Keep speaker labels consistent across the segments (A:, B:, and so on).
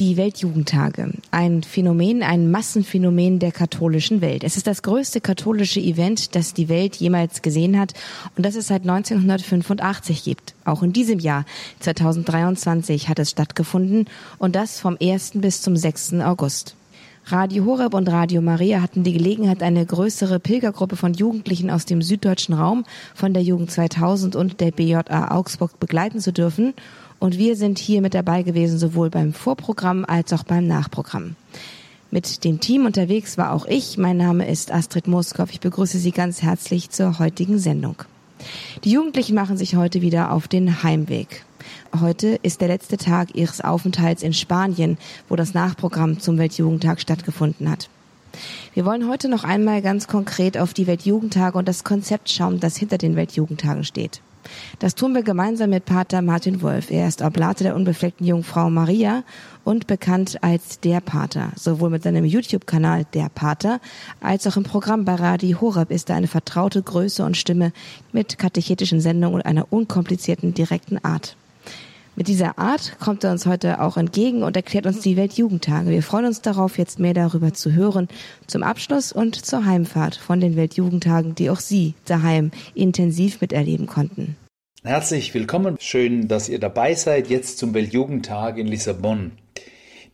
A: Die Weltjugendtage. Ein Phänomen, ein Massenphänomen der katholischen Welt. Es ist das größte katholische Event, das die Welt jemals gesehen hat und das es seit 1985 gibt. Auch in diesem Jahr, 2023, hat es stattgefunden und das vom 1. bis zum 6. August. Radio Horeb und Radio Maria hatten die Gelegenheit, eine größere Pilgergruppe von Jugendlichen aus dem süddeutschen Raum von der Jugend 2000 und der BJA Augsburg begleiten zu dürfen und wir sind hier mit dabei gewesen, sowohl beim Vorprogramm als auch beim Nachprogramm. Mit dem Team unterwegs war auch ich. Mein Name ist Astrid Moskow. Ich begrüße Sie ganz herzlich zur heutigen Sendung. Die Jugendlichen machen sich heute wieder auf den Heimweg. Heute ist der letzte Tag ihres Aufenthalts in Spanien, wo das Nachprogramm zum Weltjugendtag stattgefunden hat. Wir wollen heute noch einmal ganz konkret auf die Weltjugendtage und das Konzept schauen, das hinter den Weltjugendtagen steht. Das tun wir gemeinsam mit Pater Martin Wolf. Er ist Oblate der unbefleckten Jungfrau Maria und bekannt als der Pater. Sowohl mit seinem YouTube-Kanal Der Pater als auch im Programm bei Radio Horab ist er eine vertraute Größe und Stimme mit katechetischen Sendungen und einer unkomplizierten, direkten Art. Mit dieser Art kommt er uns heute auch entgegen und erklärt uns die Weltjugendtage. Wir freuen uns darauf, jetzt mehr darüber zu hören, zum Abschluss und zur Heimfahrt von den Weltjugendtagen, die auch Sie daheim intensiv miterleben konnten.
B: Herzlich willkommen. Schön, dass ihr dabei seid jetzt zum Weltjugendtag in Lissabon.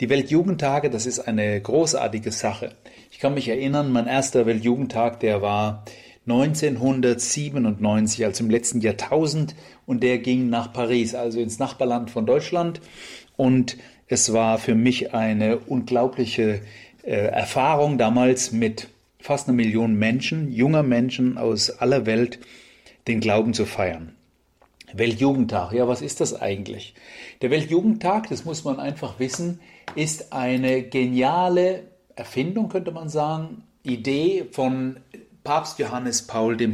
B: Die Weltjugendtage, das ist eine großartige Sache. Ich kann mich erinnern, mein erster Weltjugendtag, der war 1997, also im letzten Jahrtausend, und der ging nach Paris, also ins Nachbarland von Deutschland. Und es war für mich eine unglaubliche äh, Erfahrung damals mit fast einer Million Menschen, junger Menschen aus aller Welt, den Glauben zu feiern. Weltjugendtag, ja, was ist das eigentlich? Der Weltjugendtag, das muss man einfach wissen, ist eine geniale Erfindung, könnte man sagen, Idee von Papst Johannes Paul II.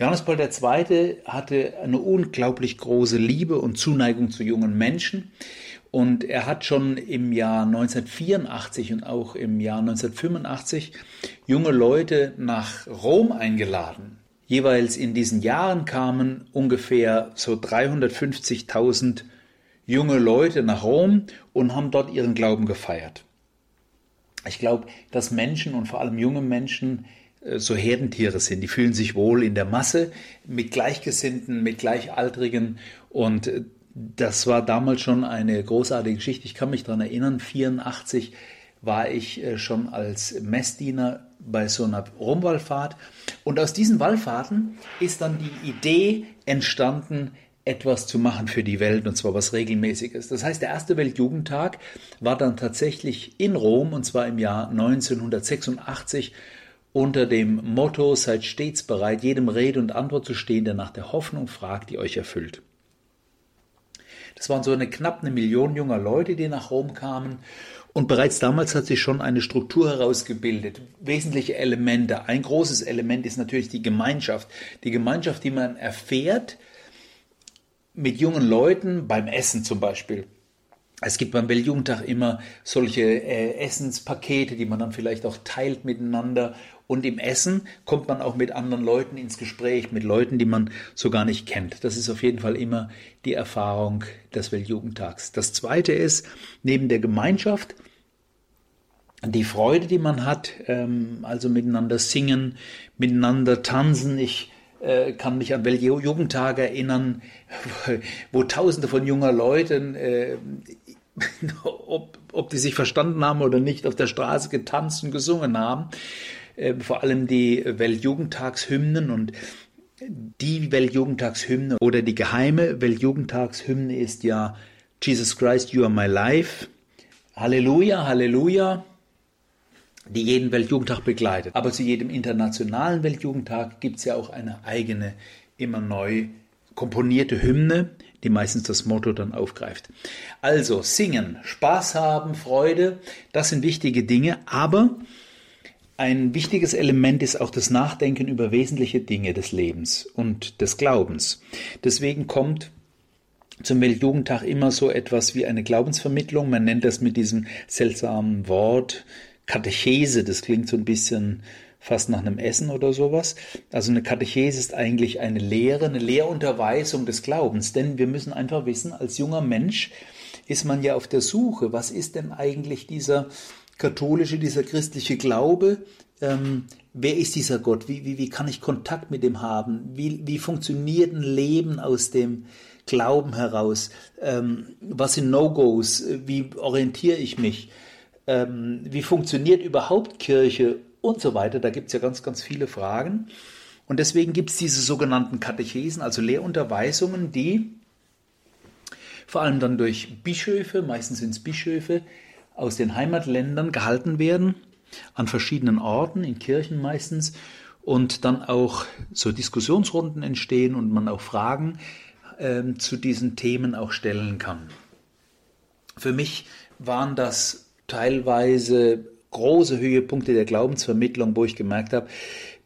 B: Johannes Paul II. hatte eine unglaublich große Liebe und Zuneigung zu jungen Menschen. Und er hat schon im Jahr 1984 und auch im Jahr 1985 junge Leute nach Rom eingeladen. Jeweils in diesen Jahren kamen ungefähr so 350.000 junge Leute nach Rom und haben dort ihren Glauben gefeiert. Ich glaube, dass Menschen und vor allem junge Menschen so Herdentiere sind. Die fühlen sich wohl in der Masse mit Gleichgesinnten, mit Gleichaltrigen und äh, das war damals schon eine großartige Geschichte. Ich kann mich daran erinnern, 84 war ich äh, schon als Messdiener bei so einer Rumwallfahrt und aus diesen Wallfahrten ist dann die Idee entstanden, etwas zu machen für die Welt und zwar was regelmäßiges. Das heißt, der erste Weltjugendtag war dann tatsächlich in Rom und zwar im Jahr 1986 unter dem Motto Seid stets bereit, jedem Rede und Antwort zu stehen, der nach der Hoffnung fragt, die euch erfüllt. Das waren so eine knapp eine Million junger Leute, die nach Rom kamen. Und bereits damals hat sich schon eine Struktur herausgebildet, wesentliche Elemente. Ein großes Element ist natürlich die Gemeinschaft. Die Gemeinschaft, die man erfährt mit jungen Leuten beim Essen zum Beispiel. Es gibt beim Weltjugendtag immer solche äh, Essenspakete, die man dann vielleicht auch teilt miteinander und im Essen kommt man auch mit anderen Leuten ins Gespräch, mit Leuten, die man so gar nicht kennt. Das ist auf jeden Fall immer die Erfahrung des Weltjugendtags. Das Zweite ist, neben der Gemeinschaft, die Freude, die man hat, ähm, also miteinander singen, miteinander tanzen. Ich äh, kann mich an Weltjugendtage erinnern, wo Tausende von junger Leuten äh, ob, ob die sich verstanden haben oder nicht, auf der Straße getanzt und gesungen haben. Äh, vor allem die Weltjugendtagshymnen und die Weltjugendtagshymne oder die geheime Weltjugendtagshymne ist ja Jesus Christ, you are my life. Halleluja, Halleluja, die jeden Weltjugendtag begleitet. Aber zu jedem internationalen Weltjugendtag gibt es ja auch eine eigene, immer neu komponierte Hymne, die meistens das Motto dann aufgreift. Also singen, Spaß haben, Freude, das sind wichtige Dinge, aber ein wichtiges Element ist auch das Nachdenken über wesentliche Dinge des Lebens und des Glaubens. Deswegen kommt zum Weltjugendtag immer so etwas wie eine Glaubensvermittlung. Man nennt das mit diesem seltsamen Wort Katechese. Das klingt so ein bisschen fast nach einem Essen oder sowas. Also eine Katechese ist eigentlich eine Lehre, eine Lehrunterweisung des Glaubens. Denn wir müssen einfach wissen, als junger Mensch, ist man ja auf der Suche, was ist denn eigentlich dieser katholische, dieser christliche Glaube? Ähm, wer ist dieser Gott? Wie, wie, wie kann ich Kontakt mit ihm haben? Wie, wie funktioniert ein Leben aus dem Glauben heraus? Ähm, was sind No-Gos? Wie orientiere ich mich? Ähm, wie funktioniert überhaupt Kirche und so weiter? Da gibt es ja ganz, ganz viele Fragen. Und deswegen gibt es diese sogenannten Katechesen, also Lehrunterweisungen, die vor allem dann durch Bischöfe, meistens sind es Bischöfe, aus den Heimatländern gehalten werden, an verschiedenen Orten, in Kirchen meistens, und dann auch so Diskussionsrunden entstehen und man auch Fragen äh, zu diesen Themen auch stellen kann. Für mich waren das teilweise große Höhepunkte der Glaubensvermittlung, wo ich gemerkt habe,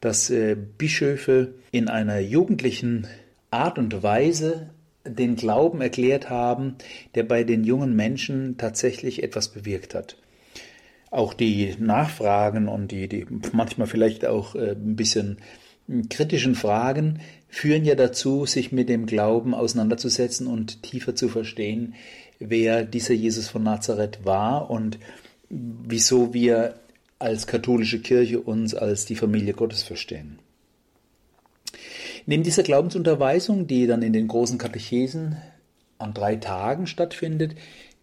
B: dass äh, Bischöfe in einer jugendlichen Art und Weise den Glauben erklärt haben, der bei den jungen Menschen tatsächlich etwas bewirkt hat. Auch die Nachfragen und die, die manchmal vielleicht auch äh, ein bisschen kritischen Fragen führen ja dazu, sich mit dem Glauben auseinanderzusetzen und tiefer zu verstehen, wer dieser Jesus von Nazareth war und wieso wir als katholische Kirche uns als die Familie Gottes verstehen. Neben dieser Glaubensunterweisung, die dann in den großen Katechesen an drei Tagen stattfindet,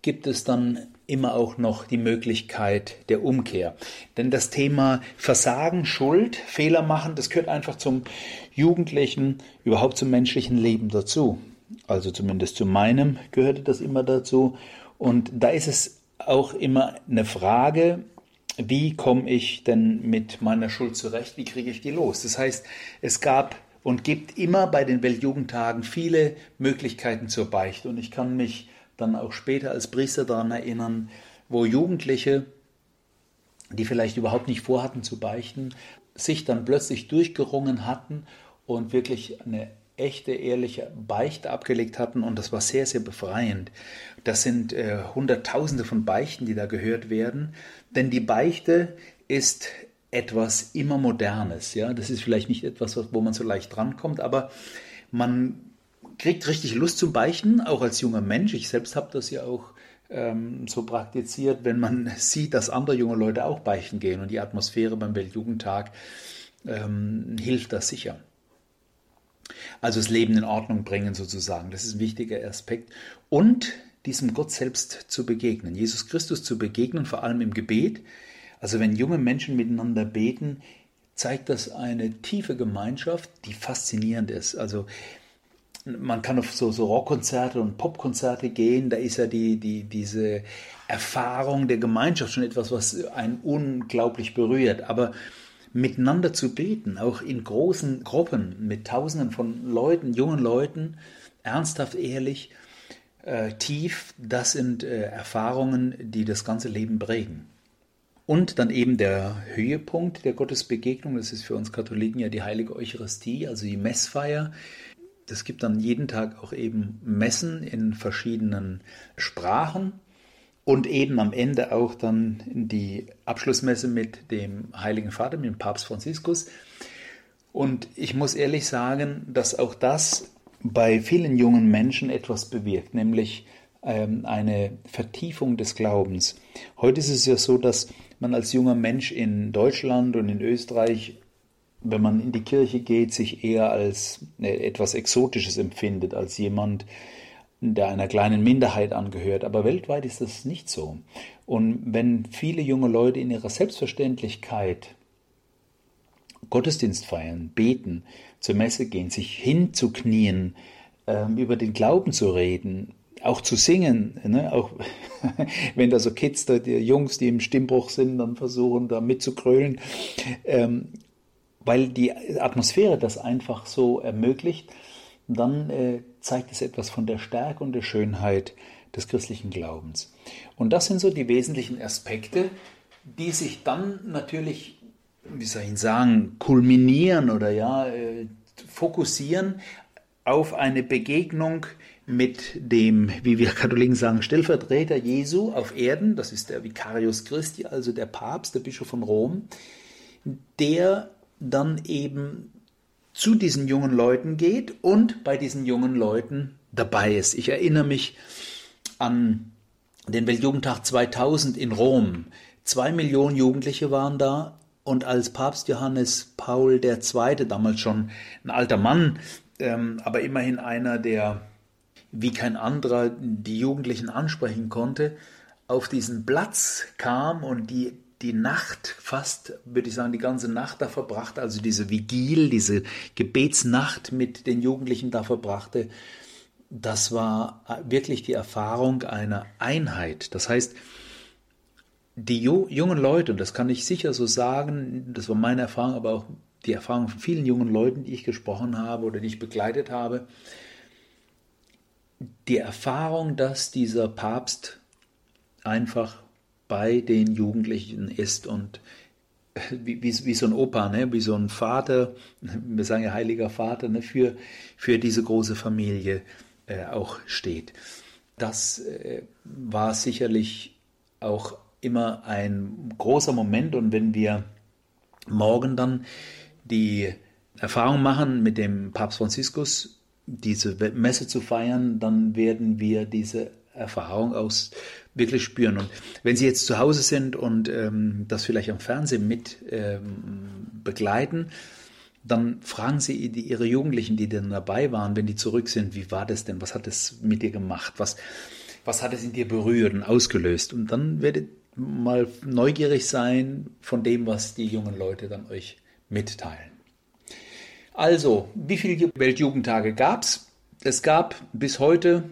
B: gibt es dann immer auch noch die Möglichkeit der Umkehr. Denn das Thema Versagen, Schuld, Fehler machen, das gehört einfach zum jugendlichen, überhaupt zum menschlichen Leben dazu. Also zumindest zu meinem gehörte das immer dazu. Und da ist es auch immer eine Frage, wie komme ich denn mit meiner Schuld zurecht? Wie kriege ich die los? Das heißt, es gab und gibt immer bei den Weltjugendtagen viele Möglichkeiten zur Beichte. Und ich kann mich dann auch später als Priester daran erinnern, wo Jugendliche, die vielleicht überhaupt nicht vorhatten zu beichten, sich dann plötzlich durchgerungen hatten und wirklich eine echte, ehrliche Beichte abgelegt hatten und das war sehr, sehr befreiend. Das sind äh, Hunderttausende von Beichten, die da gehört werden, denn die Beichte ist etwas immer Modernes. Ja? Das ist vielleicht nicht etwas, wo man so leicht drankommt, aber man kriegt richtig Lust zum Beichten, auch als junger Mensch. Ich selbst habe das ja auch ähm, so praktiziert, wenn man sieht, dass andere junge Leute auch beichten gehen und die Atmosphäre beim Weltjugendtag ähm, hilft das sicher. Also das Leben in Ordnung bringen sozusagen, das ist ein wichtiger Aspekt. Und diesem Gott selbst zu begegnen, Jesus Christus zu begegnen, vor allem im Gebet, also wenn junge Menschen miteinander beten, zeigt das eine tiefe Gemeinschaft, die faszinierend ist. Also man kann auf so, so Rockkonzerte und Popkonzerte gehen, da ist ja die, die, diese Erfahrung der Gemeinschaft schon etwas, was einen unglaublich berührt. Aber miteinander zu beten, auch in großen Gruppen mit Tausenden von Leuten, jungen Leuten, ernsthaft, ehrlich, äh, tief, das sind äh, Erfahrungen, die das ganze Leben prägen. Und dann eben der Höhepunkt der Gottesbegegnung, das ist für uns Katholiken ja die heilige Eucharistie, also die Messfeier. Es gibt dann jeden Tag auch eben Messen in verschiedenen Sprachen und eben am Ende auch dann die Abschlussmesse mit dem Heiligen Vater, mit dem Papst Franziskus. Und ich muss ehrlich sagen, dass auch das bei vielen jungen Menschen etwas bewirkt, nämlich eine Vertiefung des Glaubens. Heute ist es ja so, dass man als junger Mensch in Deutschland und in Österreich, wenn man in die Kirche geht, sich eher als äh, etwas Exotisches empfindet, als jemand, der einer kleinen Minderheit angehört. Aber weltweit ist das nicht so. Und wenn viele junge Leute in ihrer Selbstverständlichkeit Gottesdienst feiern, beten, zur Messe gehen, sich hinzuknien, ähm, über den Glauben zu reden, auch zu singen, ne? auch wenn da so Kids, da, die Jungs, die im Stimmbruch sind, dann versuchen da mitzukrölen, ähm, weil die Atmosphäre das einfach so ermöglicht, dann äh, zeigt es etwas von der Stärke und der Schönheit des christlichen Glaubens. Und das sind so die wesentlichen Aspekte, die sich dann natürlich, wie soll ich sagen, kulminieren oder ja, äh, fokussieren auf eine Begegnung mit dem, wie wir Katholiken sagen, Stellvertreter Jesu auf Erden, das ist der Vicarius Christi, also der Papst, der Bischof von Rom, der dann eben zu diesen jungen Leuten geht und bei diesen jungen Leuten dabei ist. Ich erinnere mich an den Weltjugendtag 2000 in Rom. Zwei Millionen Jugendliche waren da und als Papst Johannes Paul II., damals schon ein alter Mann, ähm, aber immerhin einer, der wie kein anderer die Jugendlichen ansprechen konnte, auf diesen Platz kam und die, die Nacht, fast würde ich sagen, die ganze Nacht da verbrachte, also diese Vigil, diese Gebetsnacht mit den Jugendlichen da verbrachte, das war wirklich die Erfahrung einer Einheit. Das heißt, die jungen Leute, und das kann ich sicher so sagen, das war meine Erfahrung, aber auch die Erfahrung von vielen jungen Leuten, die ich gesprochen habe oder die ich begleitet habe, die Erfahrung, dass dieser Papst einfach bei den Jugendlichen ist und wie, wie, wie so ein Opa, ne? wie so ein Vater, wir sagen ja heiliger Vater, ne? für, für diese große Familie äh, auch steht. Das äh, war sicherlich auch immer ein großer Moment und wenn wir morgen dann die Erfahrung machen, mit dem Papst Franziskus diese Messe zu feiern, dann werden wir diese Erfahrung aus wirklich spüren. Und wenn Sie jetzt zu Hause sind und ähm, das vielleicht am Fernsehen mit ähm, begleiten, dann fragen Sie die, Ihre Jugendlichen, die dann dabei waren, wenn die zurück sind, wie war das denn? Was hat es mit dir gemacht? Was, was hat es in dir berührt und ausgelöst? Und dann werdet mal neugierig sein von dem, was die jungen Leute dann euch mitteilen. Also, wie viele Weltjugendtage gab es? Es gab bis heute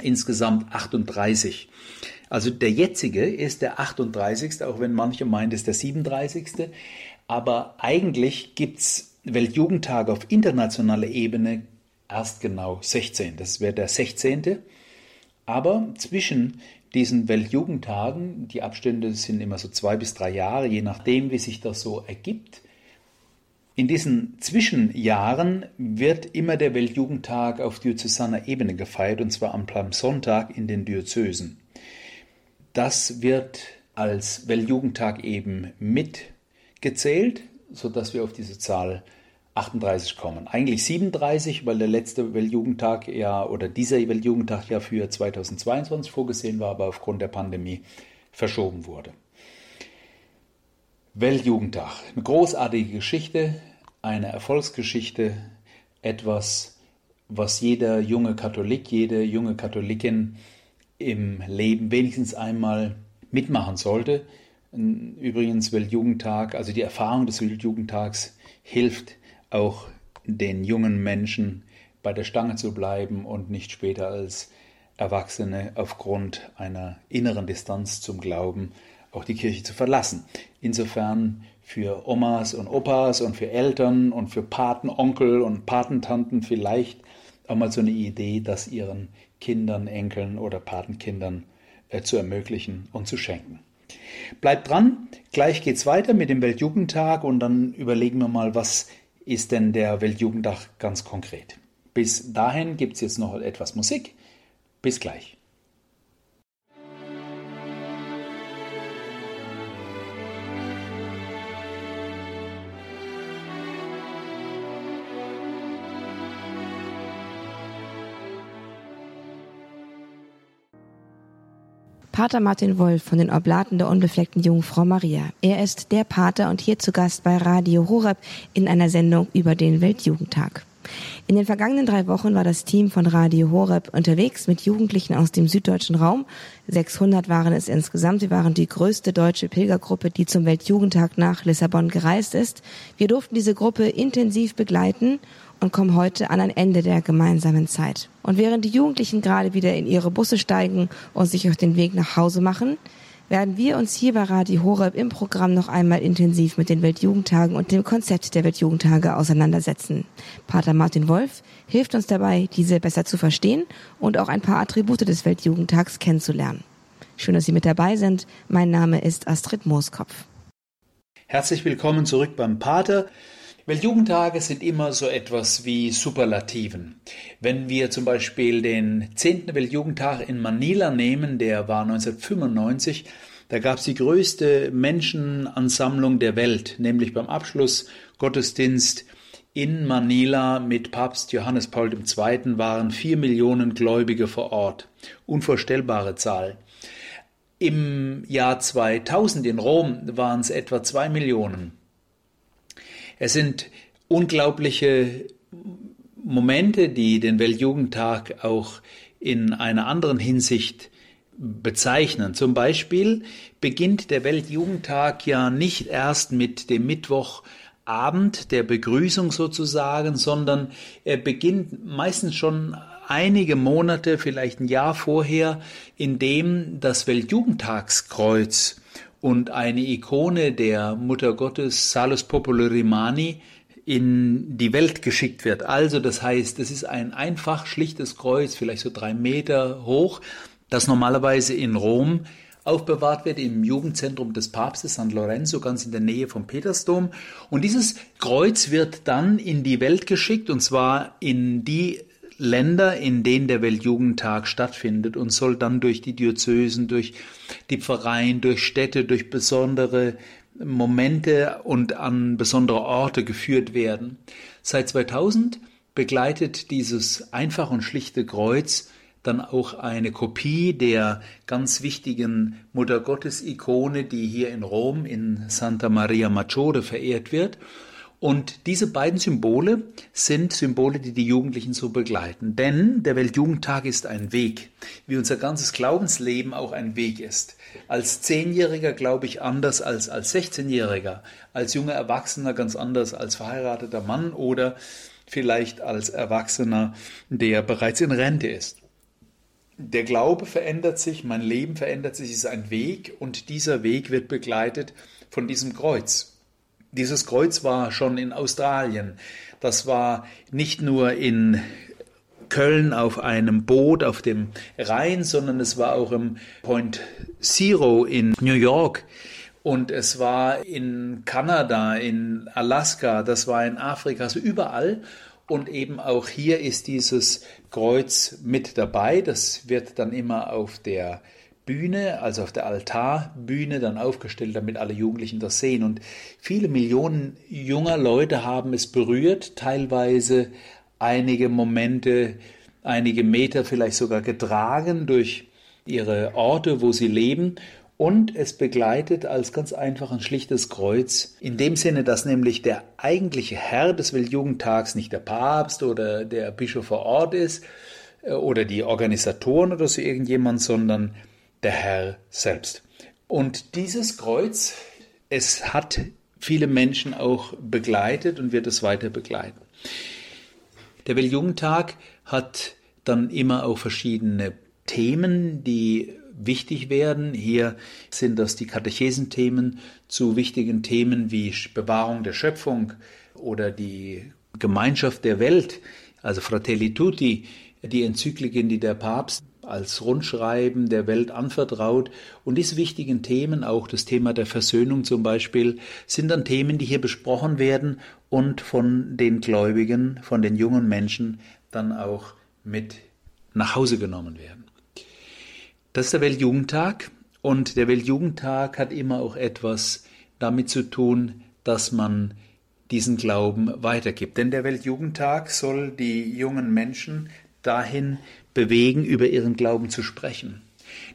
B: insgesamt 38. Also der jetzige ist der 38., auch wenn manche meinen, es ist der 37. Aber eigentlich gibt es Weltjugendtage auf internationaler Ebene erst genau 16. Das wäre der 16. Aber zwischen diesen Weltjugendtagen, die Abstände sind immer so zwei bis drei Jahre, je nachdem, wie sich das so ergibt. In diesen Zwischenjahren wird immer der Weltjugendtag auf diözesaner Ebene gefeiert, und zwar am Palmsonntag in den Diözesen. Das wird als Weltjugendtag eben mitgezählt, sodass wir auf diese Zahl 38 kommen. Eigentlich 37, weil der letzte Weltjugendtag ja oder dieser Weltjugendtag ja für 2022 vorgesehen war, aber aufgrund der Pandemie verschoben wurde. Weltjugendtag, eine großartige Geschichte, eine Erfolgsgeschichte, etwas, was jeder junge Katholik, jede junge Katholikin im Leben wenigstens einmal mitmachen sollte. Übrigens Weltjugendtag, also die Erfahrung des Weltjugendtags hilft auch den jungen Menschen bei der Stange zu bleiben und nicht später als Erwachsene aufgrund einer inneren Distanz zum Glauben auch die Kirche zu verlassen. Insofern für Omas und Opas und für Eltern und für Patenonkel und Patentanten vielleicht auch mal so eine Idee, das ihren Kindern, Enkeln oder Patenkindern äh, zu ermöglichen und zu schenken. Bleibt dran, gleich geht's weiter mit dem Weltjugendtag und dann überlegen wir mal, was ist denn der Weltjugendtag ganz konkret. Bis dahin gibt es jetzt noch etwas Musik. Bis gleich.
A: Pater Martin Wolf von den Oblaten der unbefleckten Jungfrau Maria. Er ist der Pater und hier zu Gast bei Radio Horeb in einer Sendung über den Weltjugendtag. In den vergangenen drei Wochen war das Team von Radio Horeb unterwegs mit Jugendlichen aus dem süddeutschen Raum. 600 waren es insgesamt. Sie waren die größte deutsche Pilgergruppe, die zum Weltjugendtag nach Lissabon gereist ist. Wir durften diese Gruppe intensiv begleiten und kommen heute an ein Ende der gemeinsamen Zeit. Und während die Jugendlichen gerade wieder in ihre Busse steigen und sich auf den Weg nach Hause machen, werden wir uns hier bei Radio Horeb im Programm noch einmal intensiv mit den Weltjugendtagen und dem Konzept der Weltjugendtage auseinandersetzen. Pater Martin Wolf hilft uns dabei, diese besser zu verstehen und auch ein paar Attribute des Weltjugendtags kennenzulernen. Schön, dass Sie mit dabei sind. Mein Name ist Astrid Mooskopf.
B: Herzlich willkommen zurück beim Pater. Weltjugendtage sind immer so etwas wie Superlativen. Wenn wir zum Beispiel den 10. Weltjugendtag in Manila nehmen, der war 1995, da gab es die größte Menschenansammlung der Welt, nämlich beim Abschluss Gottesdienst in Manila mit Papst Johannes Paul II. waren vier Millionen Gläubige vor Ort. Unvorstellbare Zahl. Im Jahr 2000 in Rom waren es etwa zwei Millionen. Es sind unglaubliche Momente, die den Weltjugendtag auch in einer anderen Hinsicht bezeichnen. Zum Beispiel beginnt der Weltjugendtag ja nicht erst mit dem Mittwochabend der Begrüßung sozusagen, sondern er beginnt meistens schon einige Monate, vielleicht ein Jahr vorher, in dem das Weltjugendtagskreuz und eine Ikone der Mutter Gottes Salus Populi Rimani in die Welt geschickt wird. Also das heißt, es ist ein einfach schlichtes Kreuz, vielleicht so drei Meter hoch, das normalerweise in Rom aufbewahrt wird im Jugendzentrum des Papstes San Lorenzo, ganz in der Nähe vom Petersdom. Und dieses Kreuz wird dann in die Welt geschickt, und zwar in die Länder, in denen der Weltjugendtag stattfindet und soll dann durch die Diözesen, durch die Pfarreien, durch Städte, durch besondere Momente und an besondere Orte geführt werden. Seit 2000 begleitet dieses einfach und schlichte Kreuz dann auch eine Kopie der ganz wichtigen Muttergottes-Ikone, die hier in Rom in Santa Maria Maggiore verehrt wird. Und diese beiden Symbole sind Symbole, die die Jugendlichen so begleiten. Denn der Weltjugendtag ist ein Weg, wie unser ganzes Glaubensleben auch ein Weg ist. Als Zehnjähriger glaube ich anders als als 16-Jähriger, als junger Erwachsener ganz anders als verheirateter Mann oder vielleicht als Erwachsener, der bereits in Rente ist der Glaube verändert sich, mein Leben verändert sich, es ist ein Weg und dieser Weg wird begleitet von diesem Kreuz. Dieses Kreuz war schon in Australien. Das war nicht nur in Köln auf einem Boot auf dem Rhein, sondern es war auch im Point Zero in New York. Und es war in Kanada, in Alaska, das war in Afrika, also überall. Und eben auch hier ist dieses Kreuz mit dabei. Das wird dann immer auf der Bühne, also auf der Altarbühne dann aufgestellt, damit alle Jugendlichen das sehen. Und viele Millionen junger Leute haben es berührt, teilweise einige Momente, einige Meter vielleicht sogar getragen durch ihre Orte, wo sie leben und es begleitet als ganz einfach ein schlichtes Kreuz, in dem Sinne, dass nämlich der eigentliche Herr des Weltjugendtags nicht der Papst oder der Bischof vor Ort ist äh, oder die Organisatoren oder so irgendjemand, sondern der Herr selbst. Und dieses Kreuz, es hat viele Menschen auch begleitet und wird es weiter begleiten. Der Weltjugendtag hat dann immer auch verschiedene Themen, die wichtig werden. Hier sind das die Katechesenthemen zu wichtigen Themen wie Bewahrung der Schöpfung oder die Gemeinschaft der Welt, also Fratelli Tutti, die Enzykliken, die der Papst als Rundschreiben der Welt anvertraut. Und diese wichtigen Themen, auch das Thema der Versöhnung zum Beispiel, sind dann Themen, die hier besprochen werden und von den Gläubigen, von den jungen Menschen dann auch mit nach Hause genommen werden. Das ist der Weltjugendtag und der Weltjugendtag hat immer auch etwas damit zu tun, dass man diesen Glauben weitergibt. Denn der Weltjugendtag soll die jungen Menschen dahin bewegen, über ihren Glauben zu sprechen.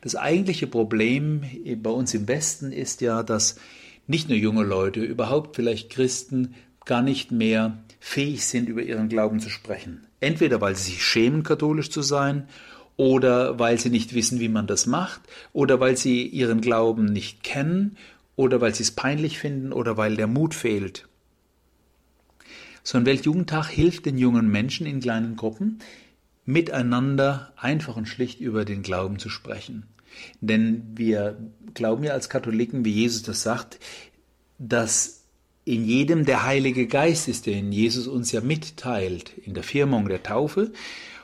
B: Das eigentliche Problem bei uns im Westen ist ja, dass nicht nur junge Leute, überhaupt vielleicht Christen gar nicht mehr fähig sind, über ihren Glauben zu sprechen. Entweder weil sie sich schämen, katholisch zu sein, oder weil sie nicht wissen, wie man das macht, oder weil sie ihren Glauben nicht kennen, oder weil sie es peinlich finden, oder weil der Mut fehlt. So ein Weltjugendtag hilft den jungen Menschen in kleinen Gruppen, miteinander einfach und schlicht über den Glauben zu sprechen. Denn wir glauben ja als Katholiken, wie Jesus das sagt, dass in jedem der Heilige Geist ist, den Jesus uns ja mitteilt, in der Firmung der Taufe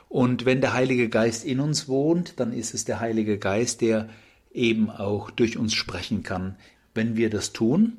B: und wenn der Heilige Geist in uns wohnt, dann ist es der Heilige Geist, der eben auch durch uns sprechen kann. Wenn wir das tun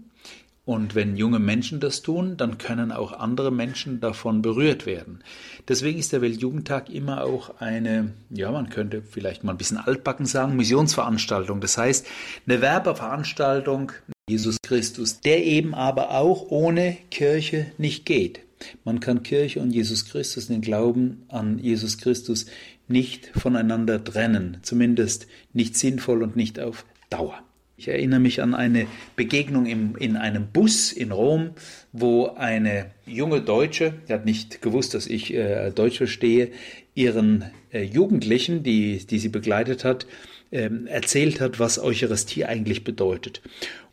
B: und wenn junge Menschen das tun, dann können auch andere Menschen davon berührt werden. Deswegen ist der Weltjugendtag immer auch eine, ja, man könnte vielleicht mal ein bisschen altbacken sagen, Missionsveranstaltung. Das heißt, eine Werbeveranstaltung Jesus Christus, der eben aber auch ohne Kirche nicht geht. Man kann Kirche und Jesus Christus, den Glauben an Jesus Christus, nicht voneinander trennen, zumindest nicht sinnvoll und nicht auf Dauer. Ich erinnere mich an eine Begegnung im, in einem Bus in Rom, wo eine junge Deutsche, die hat nicht gewusst, dass ich äh, Deutsch verstehe, ihren äh, Jugendlichen, die, die sie begleitet hat, äh, erzählt hat, was Eucharistie eigentlich bedeutet.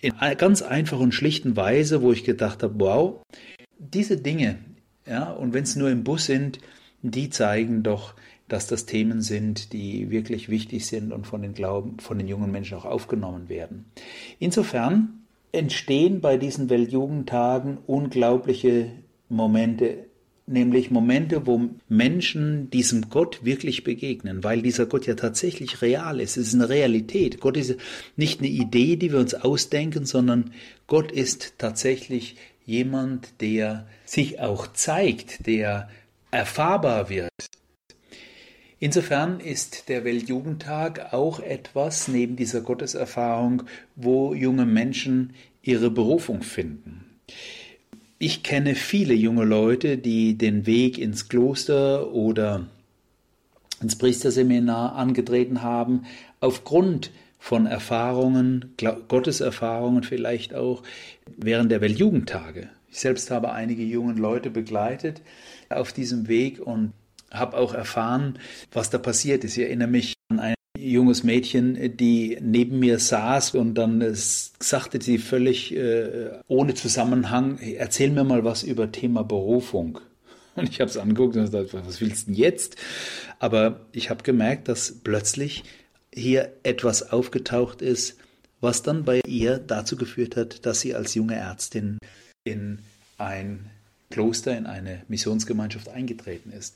B: In einer ganz einfachen und schlichten Weise, wo ich gedacht habe, wow, diese Dinge, ja, und wenn es nur im Bus sind, die zeigen doch, dass das Themen sind, die wirklich wichtig sind und von den Glauben, von den jungen Menschen auch aufgenommen werden. Insofern entstehen bei diesen Weltjugendtagen unglaubliche Momente, nämlich Momente, wo Menschen diesem Gott wirklich begegnen, weil dieser Gott ja tatsächlich real ist. Es ist eine Realität. Gott ist nicht eine Idee, die wir uns ausdenken, sondern Gott ist tatsächlich jemand, der sich auch zeigt, der erfahrbar wird, Insofern ist der Weltjugendtag auch etwas neben dieser Gotteserfahrung, wo junge Menschen ihre Berufung finden. Ich kenne viele junge Leute, die den Weg ins Kloster oder ins Priesterseminar angetreten haben, aufgrund von Erfahrungen, Gotteserfahrungen vielleicht auch während der Weltjugendtage. Ich selbst habe einige junge Leute begleitet auf diesem Weg und habe auch erfahren, was da passiert ist. Ich erinnere mich an ein junges Mädchen, die neben mir saß und dann äh, sagte sie völlig äh, ohne Zusammenhang, erzähl mir mal was über Thema Berufung. Und ich habe es angeguckt und gesagt, was willst du denn jetzt? Aber ich habe gemerkt, dass plötzlich hier etwas aufgetaucht ist, was dann bei ihr dazu geführt hat, dass sie als junge Ärztin in ein Kloster, in eine Missionsgemeinschaft eingetreten ist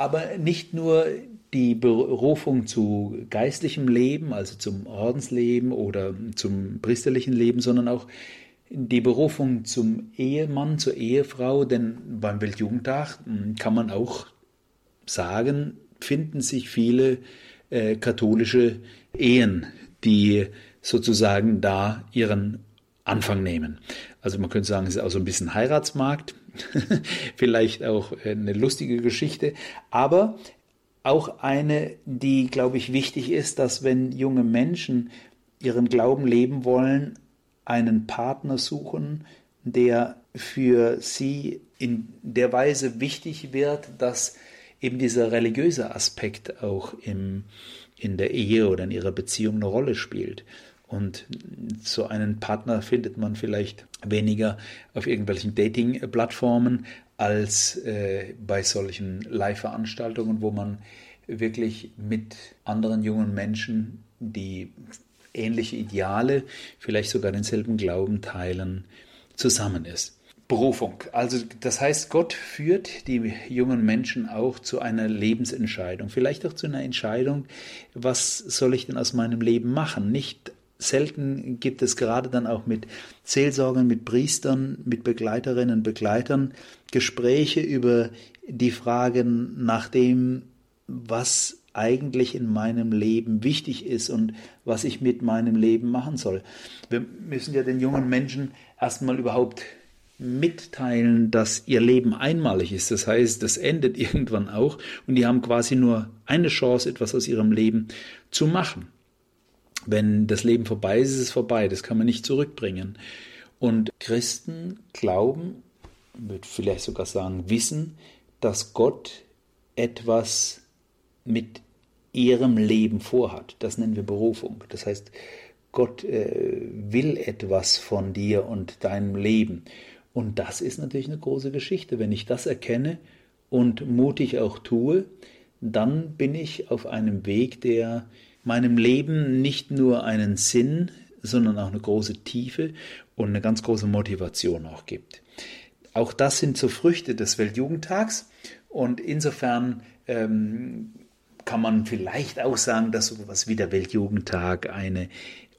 B: aber nicht nur die Berufung zu geistlichem Leben, also zum Ordensleben oder zum priesterlichen Leben, sondern auch die Berufung zum Ehemann, zur Ehefrau, denn beim Weltjugendtag hm, kann man auch sagen, finden sich viele äh, katholische Ehen, die sozusagen da ihren Anfang nehmen. Also man könnte sagen, es ist auch so ein bisschen Heiratsmarkt, vielleicht auch eine lustige Geschichte, aber auch eine, die, glaube ich, wichtig ist, dass wenn junge Menschen ihren Glauben leben wollen, einen Partner suchen, der für sie in der Weise wichtig wird, dass eben dieser religiöse Aspekt auch im, in der Ehe oder in ihrer Beziehung eine Rolle spielt. Und so einen Partner findet man vielleicht weniger auf irgendwelchen Dating-Plattformen als äh, bei solchen Live-Veranstaltungen, wo man wirklich mit anderen jungen Menschen, die ähnliche Ideale, vielleicht sogar denselben Glauben teilen, zusammen ist. Berufung. Also das heißt, Gott führt die jungen Menschen auch zu einer Lebensentscheidung, vielleicht auch zu einer Entscheidung, was soll ich denn aus meinem Leben machen? Nicht selten gibt es gerade dann auch mit Seelsorgern, mit Priestern, mit Begleiterinnen, Begleitern Gespräche über die Fragen nach dem, was eigentlich in meinem Leben wichtig ist und was ich mit meinem Leben machen soll. Wir müssen ja den jungen Menschen erstmal überhaupt mitteilen, dass ihr Leben einmalig ist. Das heißt, das endet irgendwann auch und die haben quasi nur eine Chance, etwas aus ihrem Leben zu machen. Wenn das Leben vorbei ist, ist es vorbei. Das kann man nicht zurückbringen. Und Christen glauben, würde vielleicht sogar sagen, wissen, dass Gott etwas mit ihrem Leben vorhat. Das nennen wir Berufung. Das heißt, Gott äh, will etwas von dir und deinem Leben. Und das ist natürlich eine große Geschichte. Wenn ich das erkenne und mutig auch tue, dann bin ich auf einem Weg, der meinem Leben nicht nur einen Sinn, sondern auch eine große Tiefe und eine ganz große Motivation auch gibt. Auch das sind so Früchte des Weltjugendtags und insofern ähm, kann man vielleicht auch sagen, dass so etwas wie der Weltjugendtag eine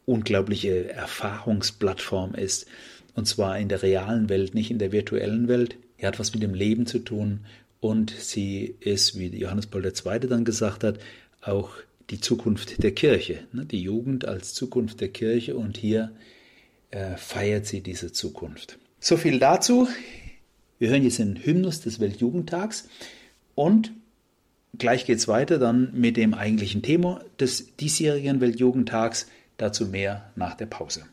B: unglaubliche Erfahrungsplattform ist. Und zwar in der realen Welt, nicht in der virtuellen Welt. Er hat was mit dem Leben zu tun und sie ist, wie Johannes Paul II. dann gesagt hat, auch die Zukunft der Kirche, ne? die Jugend als Zukunft der Kirche und hier äh, feiert sie diese Zukunft. So viel dazu. Wir hören jetzt den Hymnus des Weltjugendtags und gleich geht es weiter dann mit dem eigentlichen Thema des diesjährigen Weltjugendtags, Dazu mehr nach der Pause.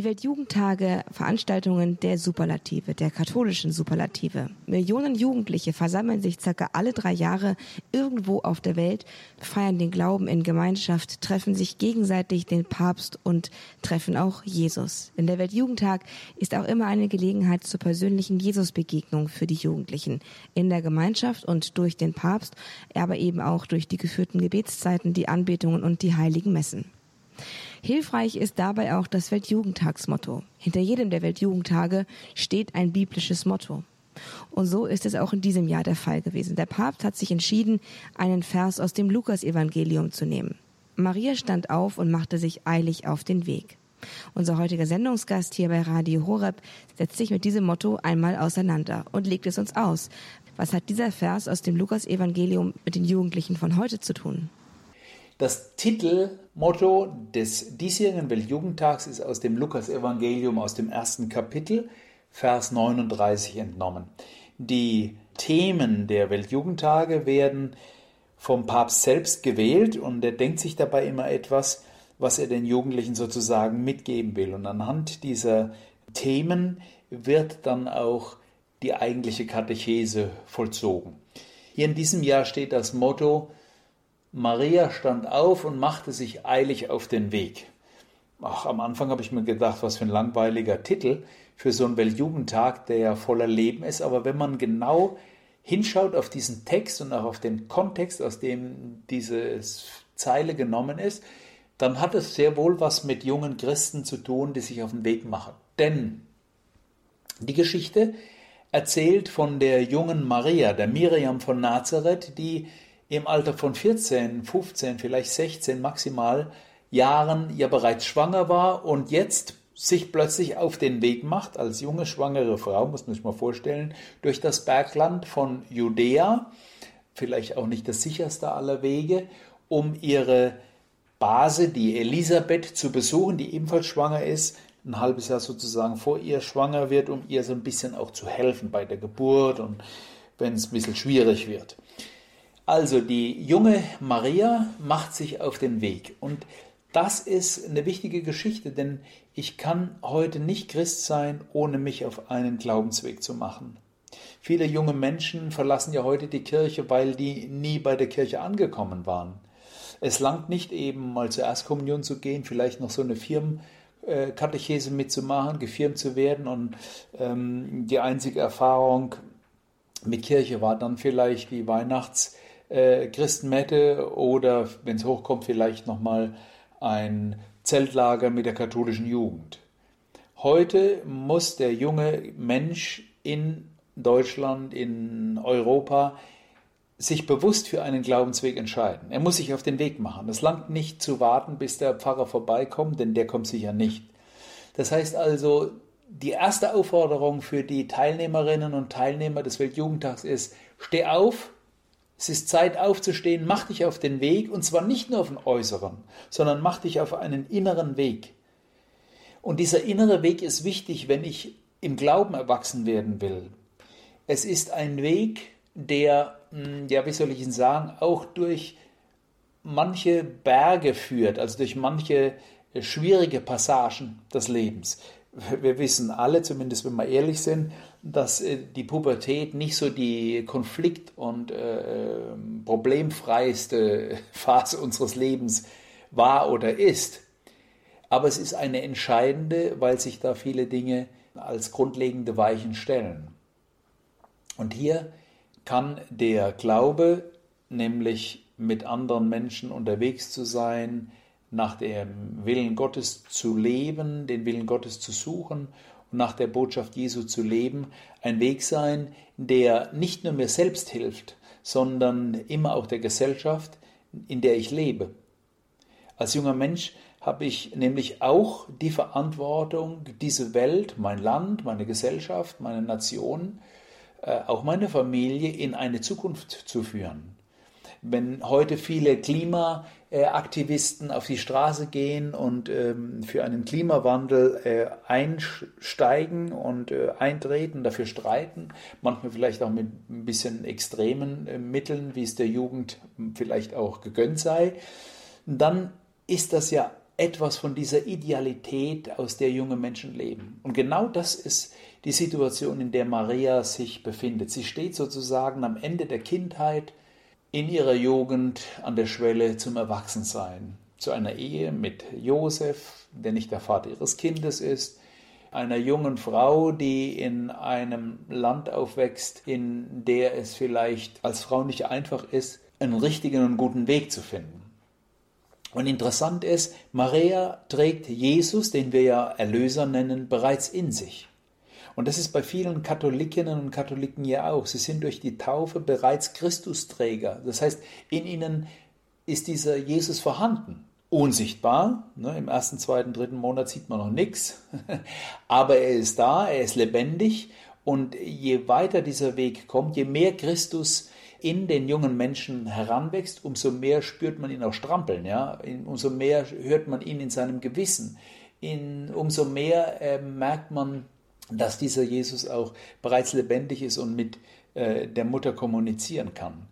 A: Die Weltjugendtage, Veranstaltungen der Superlative, der katholischen Superlative. Millionen Jugendliche versammeln sich circa alle drei Jahre irgendwo auf der Welt, feiern den Glauben in Gemeinschaft, treffen sich gegenseitig den Papst und treffen auch Jesus. Denn der Weltjugendtag ist auch immer eine Gelegenheit zur persönlichen Jesusbegegnung für die Jugendlichen. In der Gemeinschaft und durch den Papst, aber eben auch durch die geführten Gebetszeiten, die Anbetungen und die heiligen Messen. Hilfreich ist dabei auch das Weltjugendtagsmotto. Hinter jedem der Weltjugendtage steht ein biblisches Motto. Und so ist es auch in diesem Jahr der Fall gewesen. Der Papst hat sich entschieden, einen Vers aus dem Lukasevangelium zu nehmen. Maria stand auf und machte sich eilig auf den Weg. Unser heutiger Sendungsgast hier bei Radio Horeb setzt sich mit diesem Motto einmal auseinander und legt es uns aus. Was hat dieser Vers aus dem Lukasevangelium mit den Jugendlichen von heute zu tun?
B: Das Titelmotto des diesjährigen Weltjugendtags ist aus dem Lukas-Evangelium aus dem ersten Kapitel, Vers 39 entnommen. Die Themen der Weltjugendtage werden vom Papst selbst gewählt und er denkt sich dabei immer etwas, was er den Jugendlichen sozusagen mitgeben will. Und anhand dieser Themen wird dann auch die eigentliche Katechese vollzogen. Hier in diesem Jahr steht das Motto Maria stand auf und machte sich eilig auf den Weg. Ach, am Anfang habe ich mir gedacht, was für ein langweiliger Titel für so einen Weltjugendtag, der ja voller Leben ist. Aber wenn man genau hinschaut auf diesen Text und auch auf den Kontext, aus dem diese Zeile genommen ist, dann hat es sehr wohl was mit jungen Christen zu tun, die sich auf den Weg machen. Denn die Geschichte erzählt von der jungen Maria, der Miriam von Nazareth, die im Alter von 14, 15, vielleicht 16 maximal Jahren ja bereits schwanger war und jetzt sich plötzlich auf den Weg macht, als junge schwangere Frau, muss man sich mal vorstellen, durch das Bergland von Judäa, vielleicht auch nicht das sicherste aller Wege, um ihre Base, die Elisabeth, zu besuchen, die ebenfalls schwanger ist, ein halbes Jahr sozusagen vor ihr schwanger wird, um ihr so ein bisschen auch zu helfen bei der Geburt und wenn es ein bisschen schwierig wird. Also die junge Maria macht sich auf den Weg und das ist eine wichtige Geschichte, denn ich kann heute nicht Christ sein, ohne mich auf einen Glaubensweg zu machen. Viele junge Menschen verlassen ja heute die Kirche, weil die nie bei der Kirche angekommen waren. Es langt nicht eben mal zur Erstkommunion zu gehen, vielleicht noch so eine Firmenkatechese mitzumachen, gefirmt zu werden und ähm, die einzige Erfahrung mit Kirche war dann vielleicht die Weihnachts- äh, Christenmette oder, wenn es hochkommt, vielleicht nochmal ein Zeltlager mit der katholischen Jugend. Heute muss der junge Mensch in Deutschland, in Europa sich bewusst für einen Glaubensweg entscheiden. Er muss sich auf den Weg machen. Es langt nicht zu warten, bis der Pfarrer vorbeikommt, denn der kommt sicher nicht. Das heißt also, die erste Aufforderung für die Teilnehmerinnen und Teilnehmer des Weltjugendtags ist, steh auf, es ist Zeit aufzustehen, mach dich auf den Weg, und zwar nicht nur auf den äußeren, sondern mach dich auf einen inneren Weg. Und dieser innere Weg ist wichtig, wenn ich im Glauben erwachsen werden will. Es ist ein Weg, der, hm, ja, wie soll ich ihn sagen, auch durch manche Berge führt, also durch manche schwierige Passagen des Lebens wir wissen alle, zumindest wenn wir ehrlich sind, dass äh, die Pubertät nicht so die konflikt- und äh, ähm, problemfreiste Phase unseres Lebens war oder ist. Aber es ist eine entscheidende, weil sich da viele Dinge als grundlegende Weichen stellen. Und hier kann der Glaube, nämlich mit anderen Menschen unterwegs zu sein, nach dem Willen Gottes zu leben, den Willen Gottes zu suchen nach der Botschaft Jesu zu leben, ein Weg sein, der nicht nur mir selbst hilft, sondern immer auch der Gesellschaft, in der ich lebe. Als junger Mensch habe ich nämlich auch die Verantwortung, diese Welt, mein Land, meine Gesellschaft, meine Nation, äh, auch meine Familie in eine Zukunft zu führen. Wenn heute viele Klima Klimaaktivisten auf die Straße gehen und ähm, für einen Klimawandel äh, einsteigen und äh, eintreten, dafür streiten, manchmal vielleicht auch mit ein bisschen extremen äh, Mitteln, wie es der Jugend vielleicht auch gegönnt sei, dann ist das ja etwas von dieser Idealität, aus der junge Menschen leben. Und genau das ist die Situation, in der Maria sich befindet. Sie steht sozusagen am Ende der Kindheit, in ihrer Jugend an der Schwelle zum Erwachsensein, zu einer Ehe mit Josef, der nicht der Vater ihres Kindes ist, einer jungen Frau, die in einem Land aufwächst, in der es vielleicht als Frau nicht einfach ist, einen richtigen und guten Weg zu finden. Und interessant ist, Maria trägt Jesus, den wir ja Erlöser nennen, bereits in sich. Und das ist bei vielen Katholikinnen und Katholiken ja auch. Sie sind durch die Taufe bereits Christusträger. Das heißt, in ihnen ist dieser Jesus vorhanden. Unsichtbar. Ne? Im ersten, zweiten, dritten Monat sieht man noch nichts. Aber er ist da, er ist lebendig. Und je weiter dieser Weg kommt, je mehr Christus in den jungen Menschen heranwächst, umso mehr spürt man ihn auch strampeln, ja, umso mehr hört man ihn in seinem Gewissen, in, umso mehr äh, merkt man, dass dieser Jesus auch bereits lebendig ist und mit äh, der Mutter kommunizieren kann.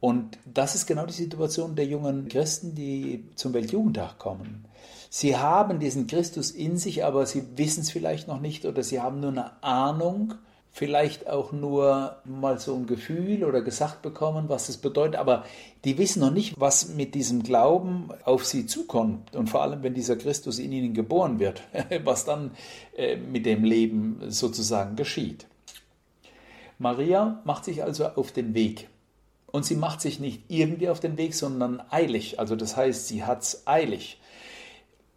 B: Und das ist genau die Situation der jungen Christen, die zum Weltjugendtag kommen. Sie haben diesen Christus in sich, aber sie wissen es vielleicht noch nicht oder sie haben nur eine Ahnung vielleicht auch nur mal so ein Gefühl oder gesagt bekommen, was das bedeutet, aber die wissen noch nicht, was mit diesem Glauben auf sie zukommt und vor allem, wenn dieser Christus in ihnen geboren wird, was dann äh, mit dem Leben sozusagen geschieht. Maria macht sich also auf den Weg. Und sie macht sich nicht irgendwie auf den Weg, sondern eilig. Also das heißt, sie hat es eilig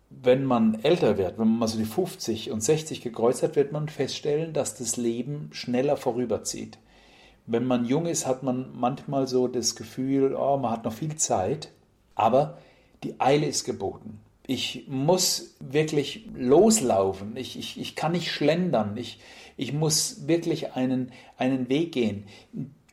B: wenn man älter wird, wenn man mal so die 50 und 60 gekreuzt hat, wird man feststellen, dass das Leben schneller vorüberzieht. Wenn man jung ist, hat man manchmal so das Gefühl, oh, man hat noch viel Zeit, aber die Eile ist geboten. Ich muss wirklich loslaufen, ich, ich, ich kann nicht schlendern, ich, ich muss wirklich einen, einen Weg gehen.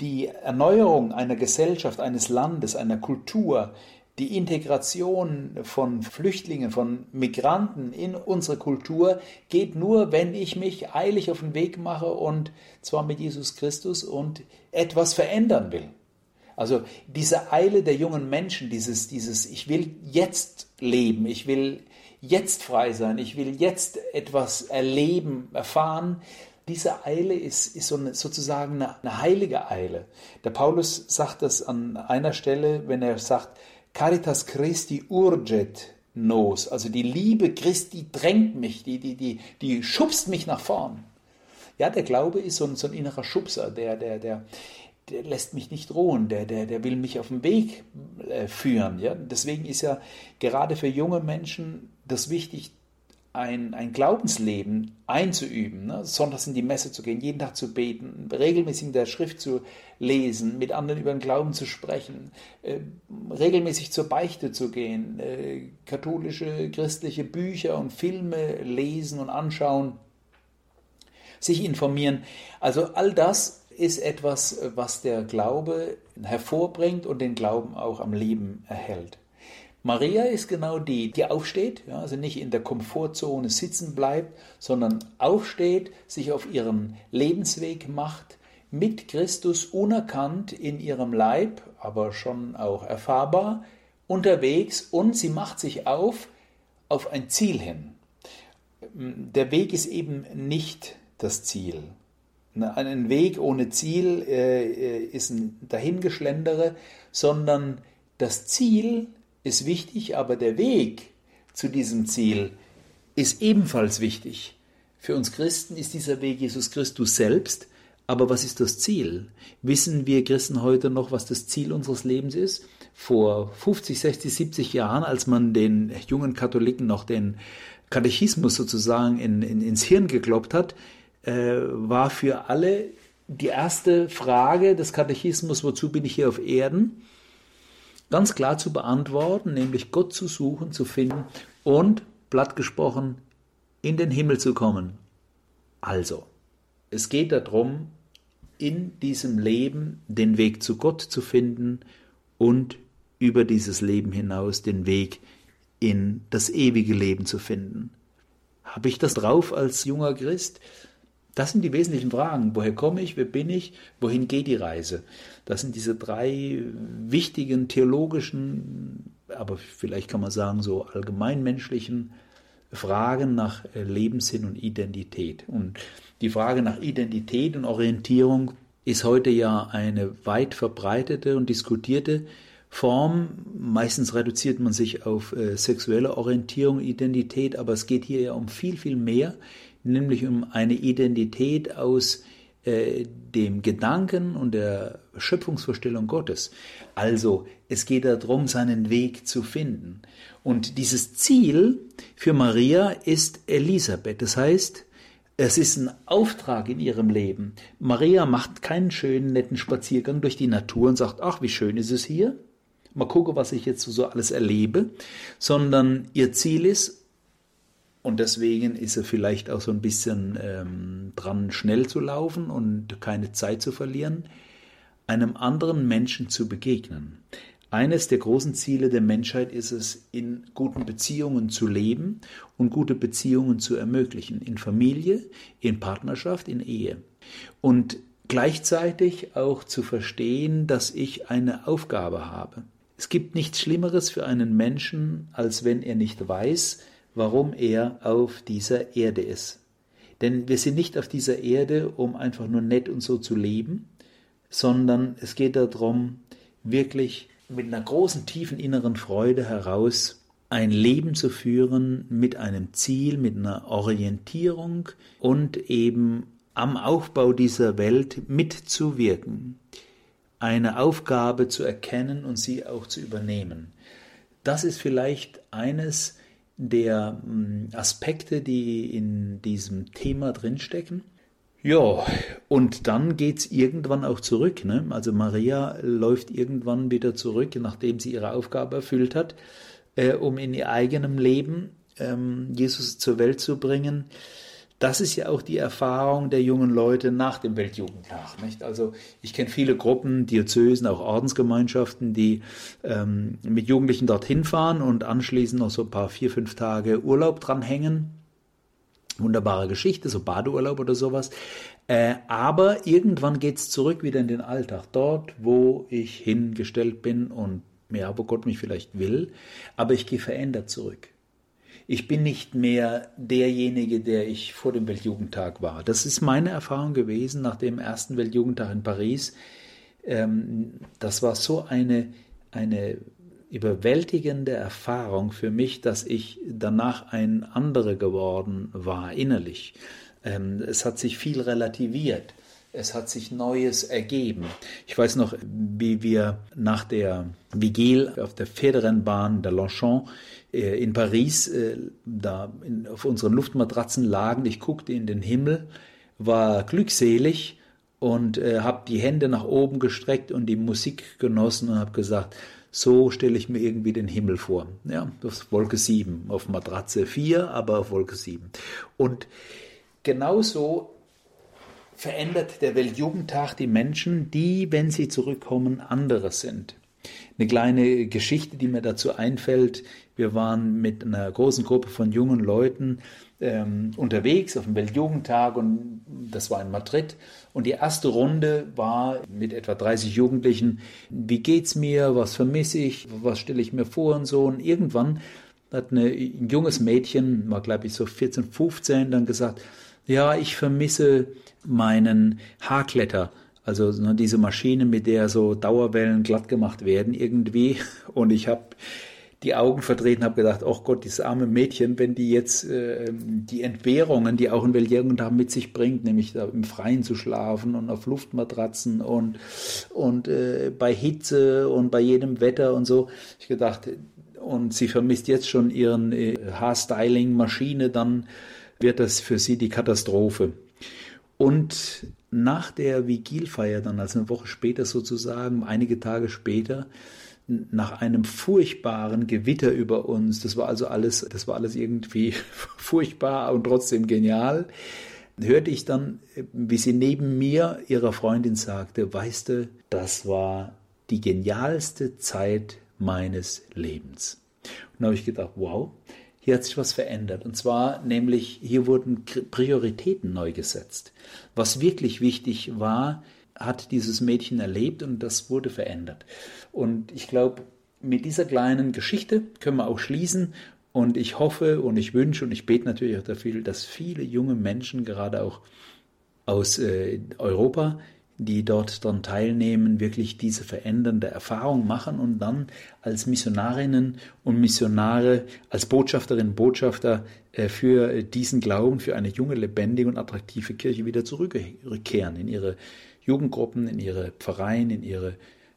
B: Die Erneuerung einer Gesellschaft, eines Landes, einer Kultur, die Integration von Flüchtlingen, von Migranten in unsere Kultur geht nur, wenn ich mich eilig auf den Weg mache und zwar mit Jesus Christus und etwas verändern will. Also diese Eile der jungen Menschen, dieses, dieses, ich will jetzt leben, ich will jetzt frei sein, ich will jetzt etwas erleben, erfahren, diese Eile ist, ist so eine, sozusagen eine, eine heilige Eile. Der Paulus sagt das an einer Stelle, wenn er sagt, Caritas Christi urget nos, also die Liebe Christi drängt mich, die, die, die, die schubst mich nach vorn. Ja, der Glaube ist so ein, so ein innerer Schubser, der, der, der, der lässt mich nicht ruhen, der, der, der will mich auf den Weg äh, führen. Ja? Deswegen ist ja gerade für junge Menschen das wichtig, ein, ein Glaubensleben einzuüben, ne? sonntags in die Messe zu gehen, jeden Tag zu beten, regelmäßig in der Schrift zu lesen, mit anderen über den Glauben zu sprechen, äh, regelmäßig zur Beichte zu gehen, äh, katholische, christliche Bücher und Filme lesen und anschauen, sich informieren. Also all das ist etwas, was der Glaube hervorbringt und den Glauben auch am Leben erhält. Maria ist genau die, die aufsteht, ja, also nicht in der Komfortzone sitzen bleibt, sondern aufsteht, sich auf ihren Lebensweg macht, mit Christus unerkannt in ihrem Leib, aber schon auch erfahrbar, unterwegs und sie macht sich auf auf ein Ziel hin. Der Weg ist eben nicht das Ziel. Ein Weg ohne Ziel äh, äh, ist ein Dahingeschlendere, sondern das Ziel ist wichtig, aber der Weg zu diesem Ziel ist ebenfalls wichtig. Für uns Christen ist dieser Weg Jesus Christus selbst, aber was ist das Ziel? Wissen wir Christen heute noch, was das Ziel unseres Lebens ist? Vor 50, 60, 70 Jahren, als man den jungen Katholiken noch den Katechismus sozusagen in, in, ins Hirn gekloppt hat, äh, war für alle die erste Frage des Katechismus, wozu bin ich hier auf Erden? Ganz klar zu beantworten, nämlich Gott zu suchen, zu finden und, platt gesprochen, in den Himmel zu kommen. Also, es geht darum, in diesem Leben den Weg zu Gott zu finden und über dieses Leben hinaus den Weg in das ewige Leben zu finden. Habe ich das drauf als junger Christ? Das sind die wesentlichen Fragen. Woher komme ich? Wer bin ich? Wohin geht die Reise? Das sind diese drei wichtigen theologischen, aber vielleicht kann man sagen so allgemeinmenschlichen Fragen nach Lebenssinn und Identität. Und die Frage nach Identität und Orientierung ist heute ja eine weit verbreitete und diskutierte Form. Meistens reduziert man sich auf äh, sexuelle Orientierung, Identität, aber es geht hier ja um viel, viel mehr, nämlich um eine Identität aus äh, dem Gedanken und der Schöpfungsvorstellung Gottes. Also es geht darum, seinen Weg zu finden. Und dieses Ziel für Maria ist Elisabeth. Das heißt, es ist ein Auftrag in ihrem Leben. Maria macht keinen schönen, netten Spaziergang durch die Natur und sagt, ach, wie schön ist es hier, mal gucken, was ich jetzt so alles erlebe, sondern ihr Ziel ist, und deswegen ist er vielleicht auch so ein bisschen ähm, dran, schnell zu laufen und keine Zeit zu verlieren, einem anderen Menschen zu begegnen. Eines der großen Ziele der Menschheit ist es, in guten Beziehungen zu leben und gute Beziehungen zu ermöglichen, in Familie, in Partnerschaft, in Ehe. Und gleichzeitig auch zu verstehen, dass ich eine Aufgabe habe. Es gibt nichts Schlimmeres für einen Menschen, als wenn er nicht weiß, warum er auf dieser Erde ist. Denn wir sind nicht auf dieser Erde, um einfach nur nett und so zu leben, sondern es geht darum, wirklich mit einer großen, tiefen inneren Freude heraus ein Leben zu führen mit einem Ziel, mit einer Orientierung und eben am Aufbau dieser Welt mitzuwirken eine Aufgabe zu erkennen und sie auch zu übernehmen. Das ist vielleicht eines der hm, Aspekte, die in diesem Thema drinstecken. Ja, und dann geht es irgendwann auch zurück. Ne? Also Maria läuft irgendwann wieder zurück, nachdem sie ihre Aufgabe erfüllt hat, äh, um in ihr eigenem Leben ähm, Jesus zur Welt zu bringen das ist ja auch die Erfahrung der jungen Leute nach dem Weltjugendtag. Nicht? Also ich kenne viele Gruppen, Diözesen, auch Ordensgemeinschaften, die ähm, mit Jugendlichen dorthin fahren und anschließend noch so ein paar vier, fünf Tage Urlaub dranhängen. Wunderbare Geschichte, so Badeurlaub oder sowas. Äh, aber irgendwann geht es zurück wieder in den Alltag, dort, wo ich hingestellt bin und ja, wo Gott mich vielleicht will, aber ich gehe verändert zurück ich bin nicht mehr derjenige, der ich vor dem Weltjugendtag war. Das ist meine Erfahrung gewesen nach dem ersten Weltjugendtag in Paris. Ähm, das war so eine, eine überwältigende Erfahrung für mich, dass ich danach ein anderer geworden war, innerlich. Ähm, es hat sich viel relativiert. Es hat sich Neues ergeben. Ich weiß noch, wie wir nach der Vigil auf der Pferderennbahn der Longchamp äh, in Paris äh, da auf unseren Luftmatratzen lagen. Ich guckte in den Himmel, war glückselig und äh, habe die Hände nach oben gestreckt und die Musik genossen und habe gesagt, so stelle ich mir irgendwie den Himmel vor. Ja, auf Wolke 7, auf Matratze 4, aber auf Wolke 7. Und genauso verändert der Weltjugendtag die Menschen, die, wenn sie zurückkommen, andere sind. Eine kleine Geschichte, die mir dazu einfällt. Wir waren mit einer großen Gruppe von jungen Leuten ähm, unterwegs auf dem Weltjugendtag und das war in Madrid. Und die erste Runde war mit etwa 30 Jugendlichen. Wie geht's mir? Was vermisse ich? Was stelle ich mir vor und so? Und irgendwann hat eine, ein junges Mädchen, war glaube ich so 14, 15, dann gesagt, ja, ich vermisse meinen Haarkletter. Also ne, diese Maschine, mit der so Dauerwellen glatt gemacht werden irgendwie. Und ich habe die Augen vertreten, habe gedacht, oh Gott, dieses arme Mädchen, wenn die jetzt äh, die Entbehrungen, die auch ein Weltjugendtag mit sich bringt, nämlich da im Freien zu schlafen und auf Luftmatratzen und, und äh, bei Hitze und bei jedem Wetter und so. Ich gedacht, und sie vermisst jetzt schon ihren äh, Haarstyling-Maschine, dann wird das für sie die Katastrophe. Und nach der Vigilfeier, dann also eine Woche später sozusagen, einige Tage später, nach einem furchtbaren Gewitter über uns, das war also alles, das war alles irgendwie furchtbar und trotzdem genial, hörte ich dann, wie sie neben mir ihrer Freundin sagte, weißt du, das war die genialste Zeit meines Lebens. Und da habe ich gedacht, wow, hier hat sich was verändert. Und zwar nämlich, hier wurden Prioritäten neu gesetzt. Was wirklich wichtig war, hat dieses Mädchen erlebt und das wurde verändert. Und ich glaube, mit dieser kleinen Geschichte können wir auch schließen. Und ich hoffe und ich wünsche und ich bete natürlich auch dafür, dass viele junge Menschen, gerade auch aus äh, Europa, die dort dann teilnehmen, wirklich diese verändernde Erfahrung machen und dann als Missionarinnen und Missionare, als Botschafterinnen und Botschafter äh, für diesen Glauben, für eine junge, lebendige und attraktive Kirche wieder zurückkehren in ihre Jugendgruppen, in ihre Pfarreien, in ihre,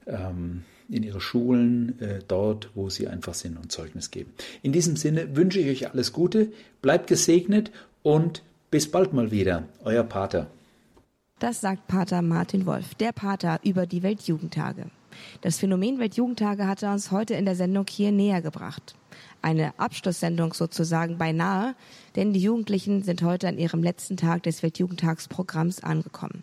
B: ähm, in ihre Schulen, äh, dort, wo sie einfach sind und Zeugnis geben. In diesem Sinne wünsche ich euch alles Gute, bleibt gesegnet und bis bald mal wieder. Euer Pater.
A: Das sagt Pater Martin Wolf, der Pater über die Weltjugendtage. Das Phänomen Weltjugendtage hat er uns heute in der Sendung hier näher gebracht. Eine Abschlusssendung sozusagen beinahe, denn die Jugendlichen sind heute an ihrem letzten Tag des Weltjugendtagsprogramms angekommen.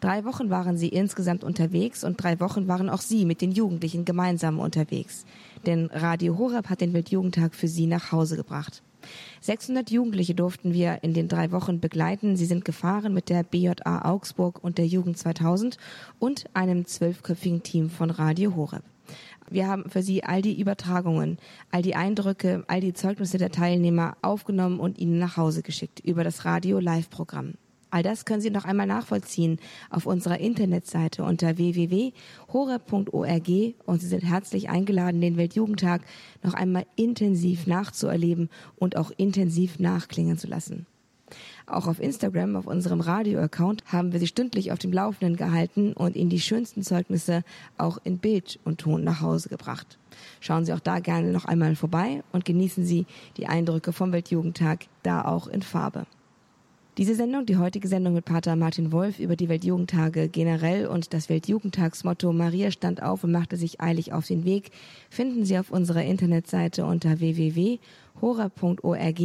A: Drei Wochen waren sie insgesamt unterwegs und drei Wochen waren auch sie mit den Jugendlichen gemeinsam unterwegs. Denn Radio Horeb hat den Weltjugendtag für sie nach Hause gebracht. 600 Jugendliche durften wir in den drei Wochen begleiten. Sie sind gefahren mit der BJA Augsburg und der Jugend 2000 und einem zwölfköpfigen Team von Radio Horeb. Wir haben für Sie all die Übertragungen, all die Eindrücke, all die Zeugnisse der Teilnehmer aufgenommen und Ihnen nach Hause geschickt über das Radio-Live-Programm. All das können Sie noch einmal nachvollziehen auf unserer Internetseite unter www.hore.org und Sie sind herzlich eingeladen, den Weltjugendtag noch einmal intensiv nachzuerleben und auch intensiv nachklingen zu lassen. Auch auf Instagram, auf unserem Radio-Account, haben wir Sie stündlich auf dem Laufenden gehalten und Ihnen die schönsten Zeugnisse auch in Bild und Ton nach Hause gebracht. Schauen Sie auch da gerne noch einmal vorbei und genießen Sie die Eindrücke vom Weltjugendtag da auch in Farbe. Diese Sendung, die heutige Sendung mit Pater Martin Wolf über die Weltjugendtage generell und das Weltjugendtagsmotto Maria stand auf und machte sich eilig auf den Weg, finden Sie auf unserer Internetseite unter www.hora.org,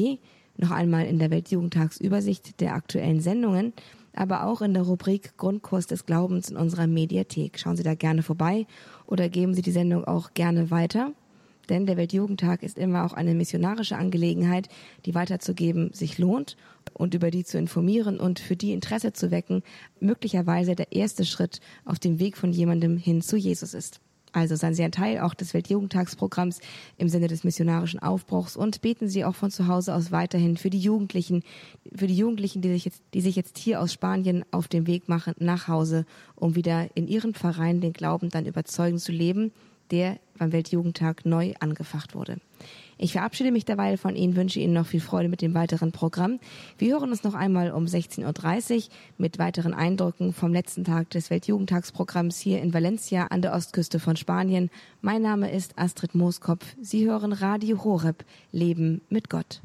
A: noch einmal in der Weltjugendtagsübersicht der aktuellen Sendungen, aber auch in der Rubrik Grundkurs des Glaubens in unserer Mediathek. Schauen Sie da gerne vorbei oder geben Sie die Sendung auch gerne weiter. Denn der Weltjugendtag ist immer auch eine missionarische Angelegenheit, die weiterzugeben sich lohnt und über die zu informieren und für die Interesse zu wecken, möglicherweise der erste Schritt auf dem Weg von jemandem hin zu Jesus ist. Also seien Sie ein Teil auch des Weltjugendtagsprogramms im Sinne des missionarischen Aufbruchs und beten Sie auch von zu Hause aus weiterhin für die Jugendlichen, für die Jugendlichen, die sich jetzt, die sich jetzt hier aus Spanien auf dem Weg machen nach Hause, um wieder in ihren Vereinen den Glauben dann überzeugen zu leben der beim Weltjugendtag neu angefacht wurde. Ich verabschiede mich derweil von Ihnen, wünsche Ihnen noch viel Freude mit dem weiteren Programm. Wir hören uns noch einmal um 16.30 Uhr mit weiteren Eindrücken vom letzten Tag des Weltjugendtagsprogramms hier in Valencia an der Ostküste von Spanien. Mein Name ist Astrid Mooskopf. Sie hören Radio Horeb, Leben mit Gott.